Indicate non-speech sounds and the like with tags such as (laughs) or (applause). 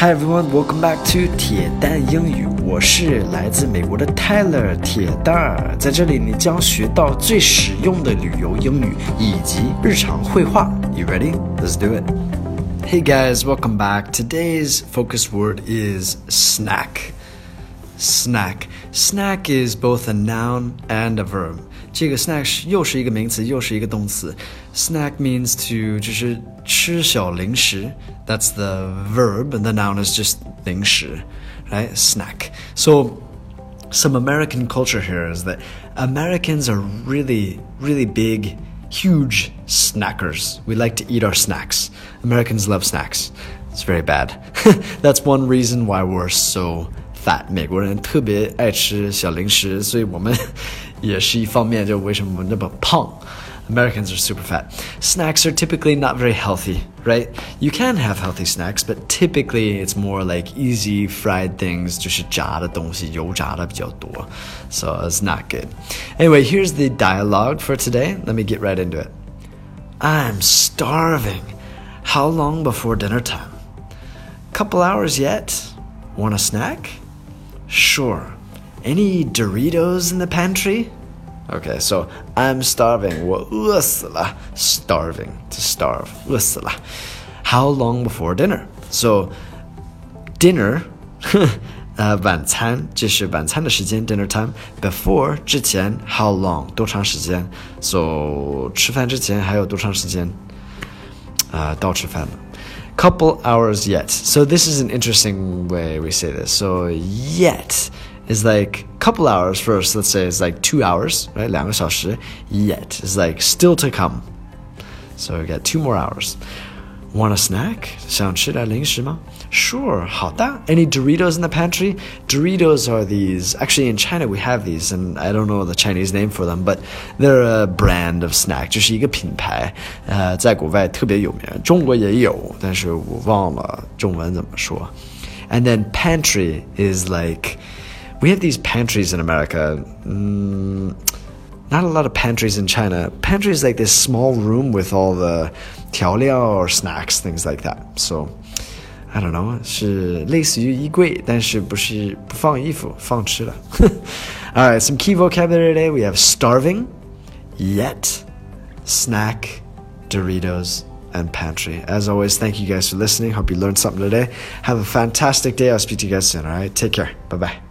Hi everyone, welcome back to 铁蛋英语。我是来自美国的 Tyler 铁蛋儿，在这里你将学到最实用的旅游英语以及日常会话。You ready? Let's do it. Hey guys, welcome back. Today's focus word is snack Snack. Snack is both a noun and a verb. 这个 snack 又是一个名词，又是一个动词。Snack means to 就是吃小零食。That's the verb, and the noun is just 零食，right? Snack. So some American culture here is that Americans are really, really big, huge snackers. We like to eat our snacks. Americans love snacks. It's very bad. (laughs) That's one reason why we're so fat. 美国人特别爱吃小零食，所以我们也是一方面，就为什么我们那么胖。Americans are super fat. Snacks are typically not very healthy, right? You can have healthy snacks, but typically it's more like easy fried things, 就是炸的东西，油炸的比较多. So it's not good. Anyway, here's the dialogue for today. Let me get right into it. I'm starving. How long before dinner time? Couple hours yet? Want a snack? Sure. Any Doritos in the pantry? Okay, so I'm starving. 我饿死了. Starving to starve. 饿死了. How long before dinner? So dinner (laughs) 呃晚餐这是晚餐的时间 dinner time. Before 之前 how long 多长时间？So 吃饭之前还有多长时间？啊、到吃饭了。 Couple hours yet. So this is an interesting way we say this. So yet is like couple hours first. Let's say it's like two hours, right? 两个小时. Yet is like still to come. So we got two more hours. Want a snack? 想吃点零食吗? Sure, 好的. Any Doritos in the pantry? Doritos are these. Actually, in China we have these, and I don't know the Chinese name for them, but they're a brand of snack. 就是一个品牌，呃，在国外特别有名，中国也有，但是我忘了中文怎么说。And then pantry is like we have these pantries in America. Mm, not a lot of pantries in China. Pantry is like this small room with all the 调料 or snacks, things like that. So I don't know. 是类似于衣柜，但是不是不放衣服，放吃的。all right, (laughs) some key vocabulary today. We have starving, yet, snack, Doritos, and pantry. As always, thank you guys for listening. Hope you learned something today. Have a fantastic day. I'll speak to you guys soon. All right, take care. Bye bye.